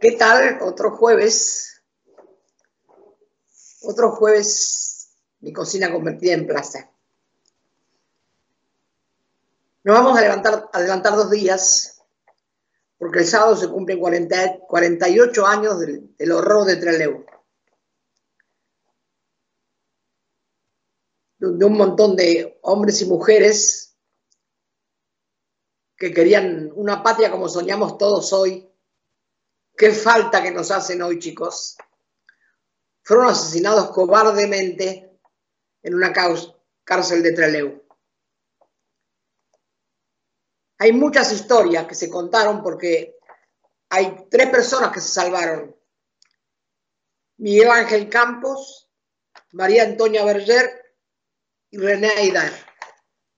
¿Qué tal? Otro jueves. Otro jueves, mi cocina convertida en plaza. Nos vamos a levantar, adelantar dos días, porque el sábado se cumplen 40, 48 años del, del horror de Trelew. De un montón de hombres y mujeres que querían una patria como soñamos todos hoy. Qué falta que nos hacen hoy, chicos. Fueron asesinados cobardemente en una cárcel de Trelew. Hay muchas historias que se contaron porque hay tres personas que se salvaron. Miguel Ángel Campos, María Antonia Berger y René Aidar,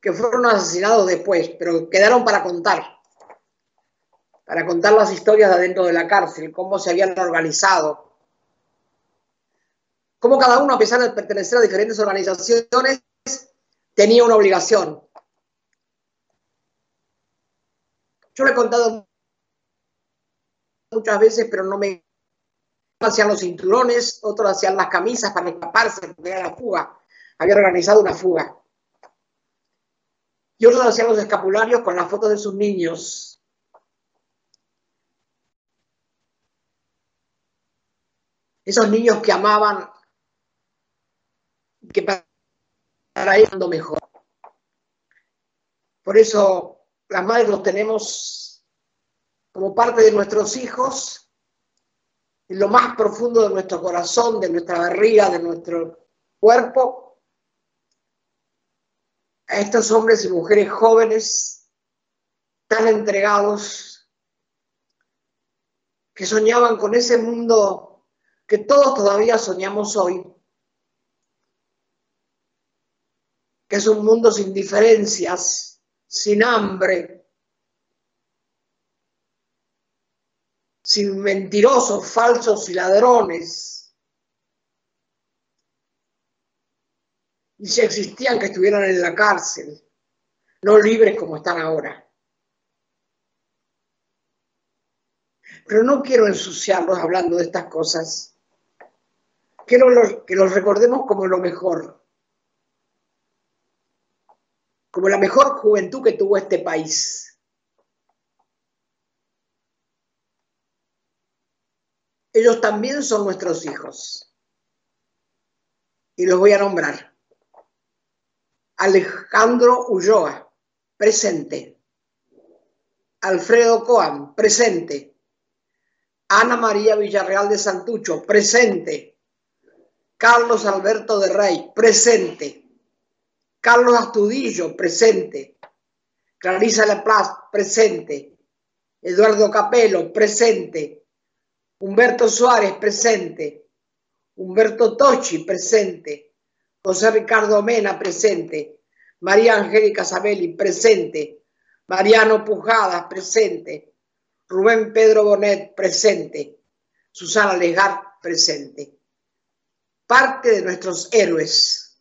que fueron asesinados después, pero quedaron para contar, para contar las historias de adentro de la cárcel, cómo se habían organizado, cómo cada uno, a pesar de pertenecer a diferentes organizaciones, tenía una obligación. Yo lo he contado muchas veces, pero no me hacían los cinturones, otros hacían las camisas para escaparse, porque era la fuga había organizado una fuga. Y otros hacían los escapularios con las fotos de sus niños. Esos niños que amaban, que para ellos lo mejor. Por eso las madres los tenemos como parte de nuestros hijos, en lo más profundo de nuestro corazón, de nuestra barriga, de nuestro cuerpo, a estos hombres y mujeres jóvenes tan entregados que soñaban con ese mundo que todos todavía soñamos hoy, que es un mundo sin diferencias, sin hambre, sin mentirosos, falsos y ladrones y si existían que estuvieran en la cárcel, no libres como están ahora. Pero no quiero ensuciarlos hablando de estas cosas. Quiero que los recordemos como lo mejor, como la mejor juventud que tuvo este país. Ellos también son nuestros hijos. Y los voy a nombrar. Alejandro Ulloa, presente. Alfredo Coan, presente. Ana María Villarreal de Santucho, presente. Carlos Alberto de Rey, presente. Carlos Astudillo, presente. Clarisa Laplace, presente. Eduardo Capelo, presente. Humberto Suárez, presente. Humberto Tochi, presente. José Ricardo Mena, presente. María Angélica Sabelli, presente. Mariano Pujadas, presente. Rubén Pedro Bonet, presente. Susana Legar, presente. Parte de nuestros héroes,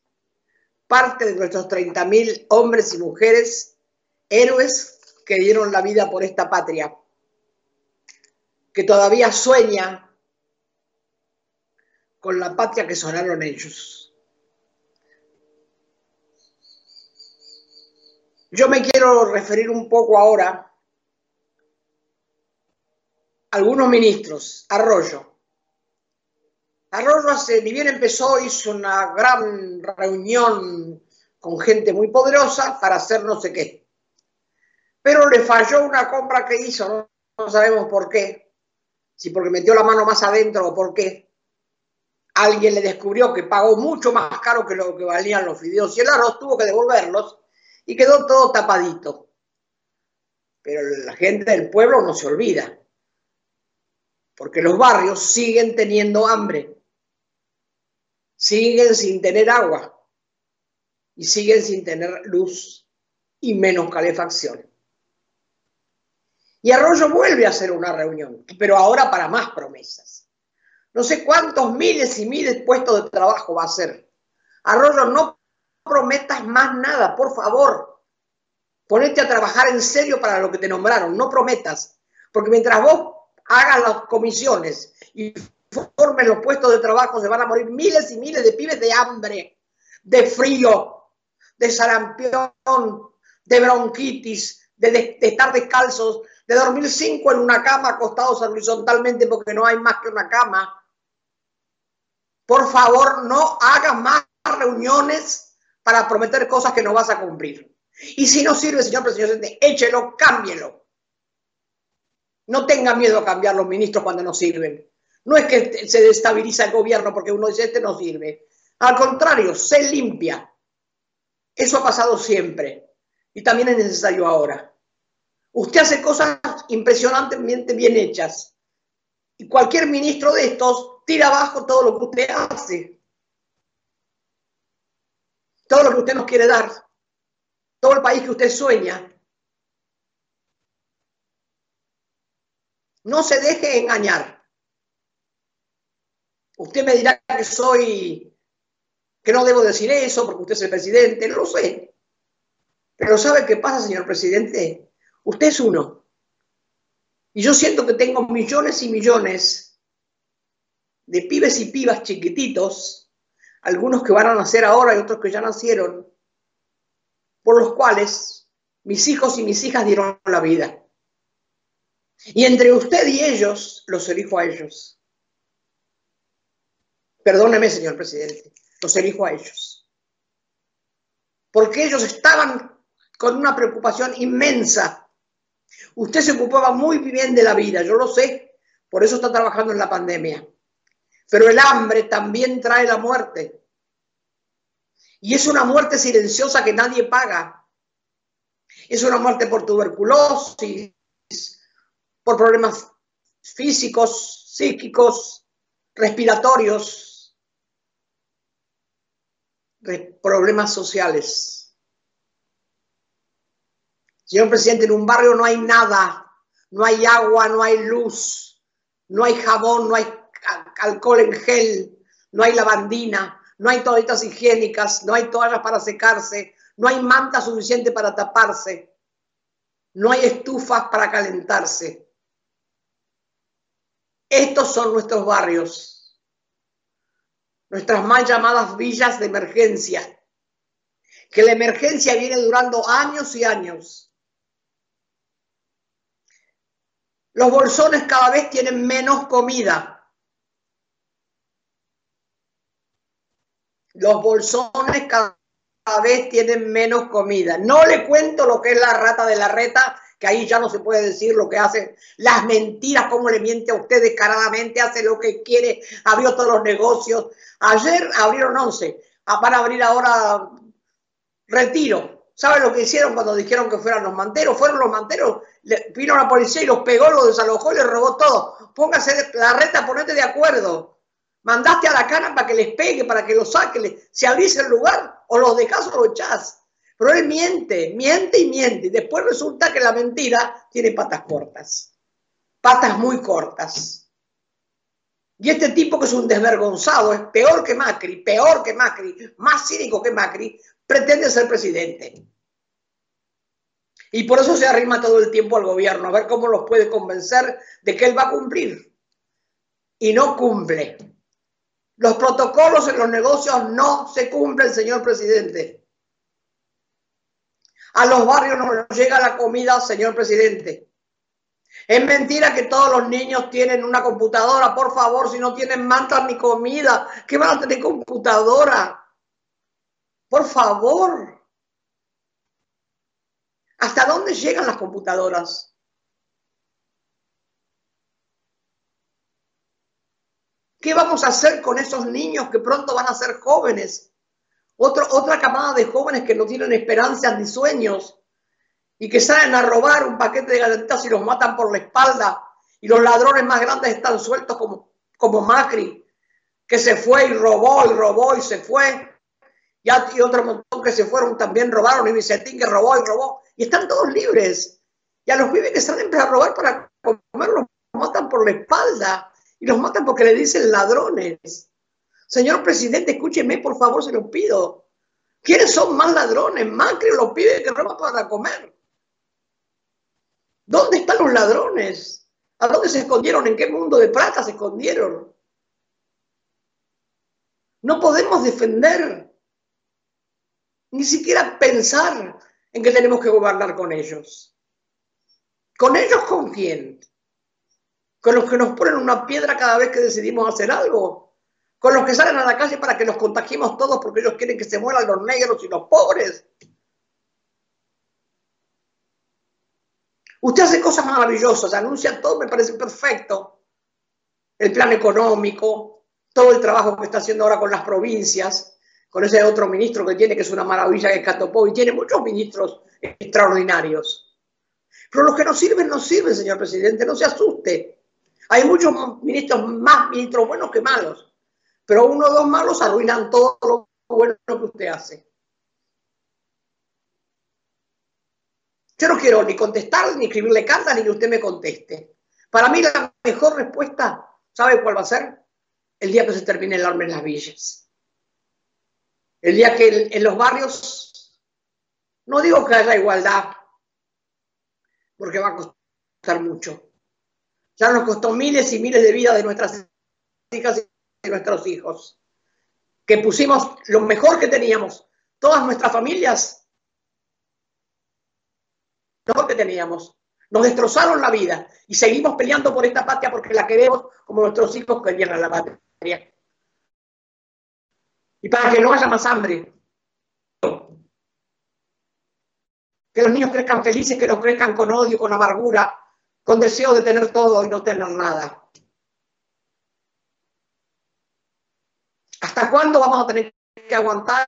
parte de nuestros 30.000 hombres y mujeres, héroes que dieron la vida por esta patria, que todavía sueña con la patria que sonaron ellos. Yo me quiero referir un poco ahora a algunos ministros. Arroyo. Arroyo hace, ni bien empezó, hizo una gran reunión con gente muy poderosa para hacer no sé qué. Pero le falló una compra que hizo, no, no sabemos por qué. Si porque metió la mano más adentro o por qué. Alguien le descubrió que pagó mucho más caro que lo que valían los fideos y el arroz, tuvo que devolverlos y quedó todo tapadito. Pero la gente del pueblo no se olvida, porque los barrios siguen teniendo hambre, siguen sin tener agua y siguen sin tener luz y menos calefacción. Y Arroyo vuelve a hacer una reunión, pero ahora para más promesas. No sé cuántos miles y miles de puestos de trabajo va a hacer. Arroyo no prometas más nada, por favor. Ponete a trabajar en serio para lo que te nombraron, no prometas. Porque mientras vos hagan las comisiones y formen los puestos de trabajo, se van a morir miles y miles de pibes de hambre, de frío, de sarampión, de bronquitis, de, estar descalzos, de dormir cinco en una cama acostados horizontalmente porque no hay más que una cama. Por favor, no hagas más reuniones para prometer cosas que no vas a cumplir. Y si no sirve, señor presidente, échelo, cámbielo. No tenga miedo a cambiar los ministros cuando no sirven. No es que se destabiliza el gobierno porque uno dice, este no sirve. Al contrario, se limpia. Eso ha pasado siempre y también es necesario ahora. Usted hace cosas impresionantemente bien hechas y cualquier ministro de estos tira abajo todo lo que usted hace, todo lo que usted nos quiere dar, todo el país que usted sueña. No se deje engañar. Usted me dirá que soy, que no debo decir eso porque usted es el presidente, no lo sé. Pero ¿sabe qué pasa, señor presidente? Usted es uno. Y yo siento que tengo millones y millones de pibes y pibas chiquititos, algunos que van a nacer ahora y otros que ya nacieron, por los cuales mis hijos y mis hijas dieron la vida. Y entre usted y ellos, los elijo a ellos. Perdóneme, señor presidente, los elijo a ellos. Porque ellos estaban con una preocupación inmensa. Usted se ocupaba muy bien de la vida, yo lo sé, por eso está trabajando en la pandemia. Pero el hambre también trae la muerte. Y es una muerte silenciosa que nadie paga. Es una muerte por tuberculosis, por problemas físicos, psíquicos, respiratorios, problemas sociales. Señor presidente, en un barrio no hay nada, no hay agua, no hay luz, no hay jabón, no hay alcohol en gel, no hay lavandina, no hay toallitas higiénicas, no hay toallas para secarse, no hay manta suficiente para taparse, no hay estufas para calentarse. Estos son nuestros barrios, nuestras mal llamadas villas de emergencia, que la emergencia viene durando años y años Los bolsones cada vez tienen menos comida. Los bolsones cada vez tienen menos comida. No le cuento lo que es la rata de la reta, que ahí ya no se puede decir lo que hace, las mentiras, cómo le miente a usted descaradamente, hace lo que quiere, abrió todos los negocios. Ayer abrieron 11, ah, van a abrir ahora retiro. ¿Saben lo que hicieron cuando dijeron que fueran los manteros? Fueron los manteros, vino la policía y los pegó, los desalojó les robó todo. Póngase la reta, ponete de acuerdo. Mandaste a la cana para que les pegue, para que los saque, si abrís el lugar, o los dejás o los echás. Pero él miente, miente y miente. Y después resulta que la mentira tiene patas cortas. Patas muy cortas. Y este tipo que es un desvergonzado, es peor que Macri, peor que Macri, más cínico que Macri, pretende ser presidente. Y por eso se arrima todo el tiempo al gobierno, a ver cómo los puede convencer de que él va a cumplir. Y no cumple. Los protocolos en los negocios no se cumplen, señor presidente. A los barrios no llega la comida, señor presidente. Es mentira que todos los niños tienen una computadora. Por favor, si no tienen mantas ni comida, ¿qué van a tener computadora? Por favor. ¿Hasta dónde llegan las computadoras? ¿Qué vamos a hacer con esos niños que pronto van a ser jóvenes? Otra camada de jóvenes que no tienen esperanzas ni sueños y que salen a robar un paquete de galletitas y los matan por la espalda y los ladrones más grandes están sueltos como, como Macri, que se fue y robó y robó y se fue. Y, otro montón que se fueron también robaron y Vicentín que robó y robó y están todos libres. Y a los pibes que salen a robar para comer los matan por la espalda y los matan porque le dicen ladrones. Señor presidente, escúcheme, por favor, se lo pido. ¿Quiénes son más ladrones? Macri los pibes que roban para comer. ¿Dónde están los ladrones? ¿A dónde se escondieron? ¿En qué mundo de plata se escondieron? No podemos defender, ni siquiera pensar en que tenemos que gobernar con ellos. ¿Con ellos con quién? ¿Con los que nos ponen una piedra cada vez que decidimos hacer algo? ¿Con los que salen a la calle para que nos contagiemos todos porque ellos quieren que se mueran los negros y los pobres? Usted hace cosas maravillosas, anuncia todo, me parece perfecto. El plan económico, todo el trabajo que está haciendo ahora con las provincias, con ese otro ministro que tiene, que es una maravilla, que es Catopó, y tiene muchos ministros extraordinarios. Pero los que no sirven, no sirven, señor presidente, no se asuste. Hay muchos ministros, más ministros buenos que malos, pero uno o dos malos arruinan todo lo bueno que usted hace. Yo no quiero ni contestar, ni escribirle cartas, ni que usted me conteste. Para mí la mejor respuesta, ¿sabe cuál va a ser? El día que se termine el arma en las villas. El día que en los barrios, no digo que haya igualdad, porque va a costar mucho. Ya nos costó miles y miles de vidas de nuestras hijas de nuestros hijos. Que pusimos lo mejor que teníamos, todas nuestras familias lo que teníamos. Nos destrozaron la vida y seguimos peleando por esta patria porque la queremos como nuestros hijos querían la patria. Y para que no haya más hambre. Que los niños crezcan felices, que los crezcan con odio, con amargura, con deseo de tener todo y no tener nada. ¿Hasta cuándo vamos a tener que aguantar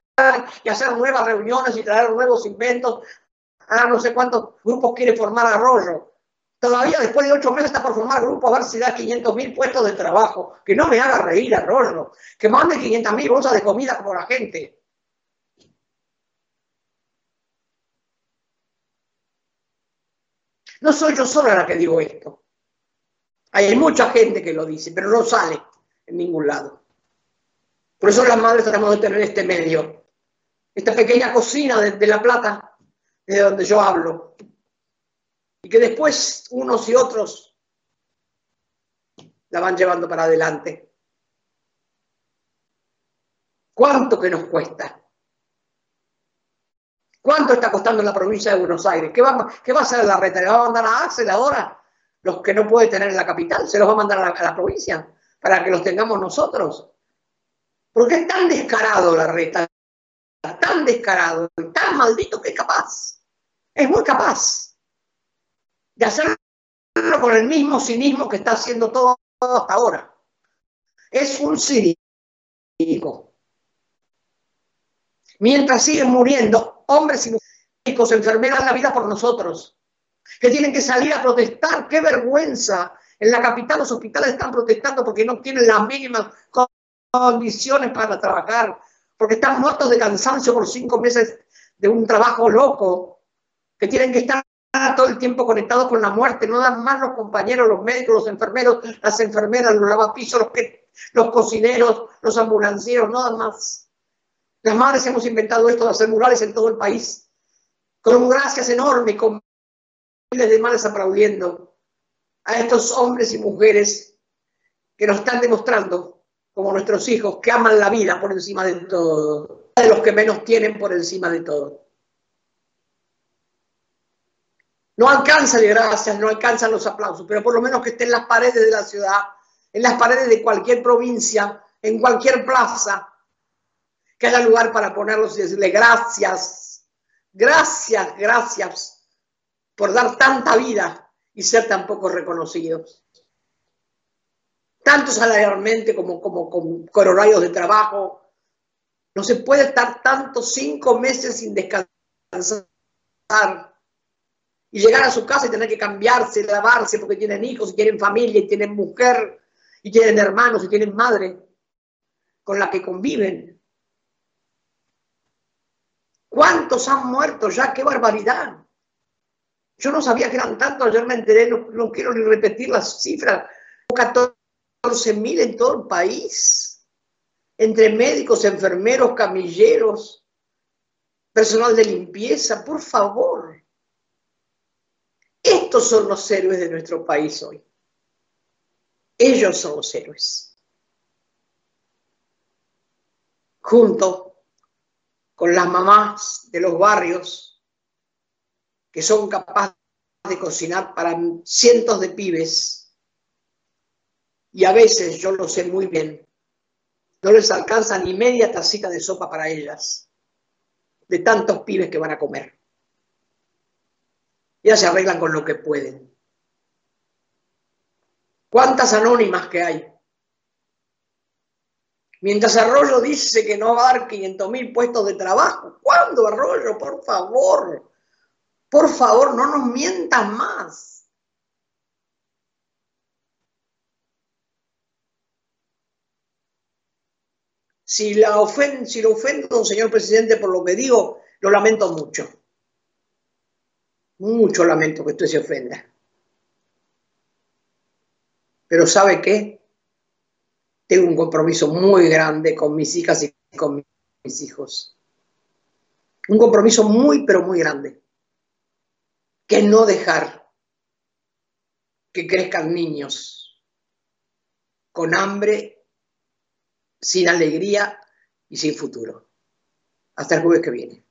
y hacer nuevas reuniones y traer nuevos inventos Ah, no sé cuántos grupos quiere formar Arroyo. Todavía después de ocho meses está por formar grupo a ver si da 500 mil puestos de trabajo. Que no me haga reír Arroyo. Que mande 500 mil bolsas de comida como la gente. No soy yo sola la que digo esto. Hay mucha gente que lo dice, pero no sale en ningún lado. Por eso las madres tratamos de tener este medio, esta pequeña cocina de, La Plata, de donde yo hablo. Y que después unos y otros la van llevando para adelante. ¿Cuánto que nos cuesta? ¿Cuánto está costando la provincia de Buenos Aires? ¿Qué va, va a hacer la reta? ¿Le va a mandar a Axel ahora? Los que no puede tener en la capital, se los va a mandar a la, a la provincia para que los tengamos nosotros. Porque es tan descarado la reta, tan descarado, tan maldito que es capaz es muy capaz de hacerlo con el mismo cinismo que está haciendo todo, hasta ahora. Es un cínico. Mientras siguen muriendo hombres y mujeres, enfermeras la vida por nosotros, que tienen que salir a protestar. ¡Qué vergüenza! En la capital los hospitales están protestando porque no tienen las mínimas condiciones para trabajar, porque están muertos de cansancio por cinco meses de un trabajo loco que tienen que estar todo el tiempo conectados con la muerte, no dan más los compañeros, los médicos, los enfermeros, las enfermeras, los lavapisos, los, los cocineros, los ambulancieros, no dan más. Las madres hemos inventado esto de hacer murales en todo el país, con gracias enormes, con miles de madres aplaudiendo a estos hombres y mujeres que nos están demostrando, como nuestros hijos, que aman la vida por encima de todo, de los que menos tienen por encima de todo. No alcanza de gracias, no alcanzan los aplausos, pero por lo menos que esté en las paredes de la ciudad, en las paredes de cualquier provincia, en cualquier plaza, que haya lugar para ponerlos y decirle gracias, gracias, gracias por dar tanta vida y ser tan poco reconocidos. Tanto salarialmente como, como con, horarios de trabajo. No se puede estar tanto cinco meses sin descansar y llegar a su casa y tener que cambiarse, lavarse porque tienen hijos y tienen familia y tienen mujer y tienen hermanos y tienen madre con la que conviven. ¿Cuántos han muerto ya? ¡Qué barbaridad! Yo no sabía que eran tantos, ayer me enteré, no, quiero ni repetir las cifras, 14 mil en todo el país, entre médicos, enfermeros, camilleros, personal de limpieza, por favor. Estos son los héroes de nuestro país hoy. Ellos son los héroes. Junto con las mamás de los barrios que son capaces de cocinar para cientos de pibes y a veces, yo lo sé muy bien, no les alcanza ni media tacita de sopa para ellas, de tantos pibes que van a comer. Ya se arreglan con lo que pueden. ¿Cuántas anónimas que hay? Mientras Arroyo dice que no va a dar 500 mil puestos de trabajo. ¿Cuándo, Arroyo? Por favor. Por favor, no nos mientas más. Si, la si lo ofendo, señor presidente, por lo que digo, lo lamento mucho. Mucho lamento que usted se ofenda. Pero ¿sabe qué? Tengo un compromiso muy grande con mis hijas y con mis hijos. Un compromiso muy, pero muy grande. Que no dejar que crezcan niños con hambre, sin alegría y sin futuro. Hasta el jueves que viene.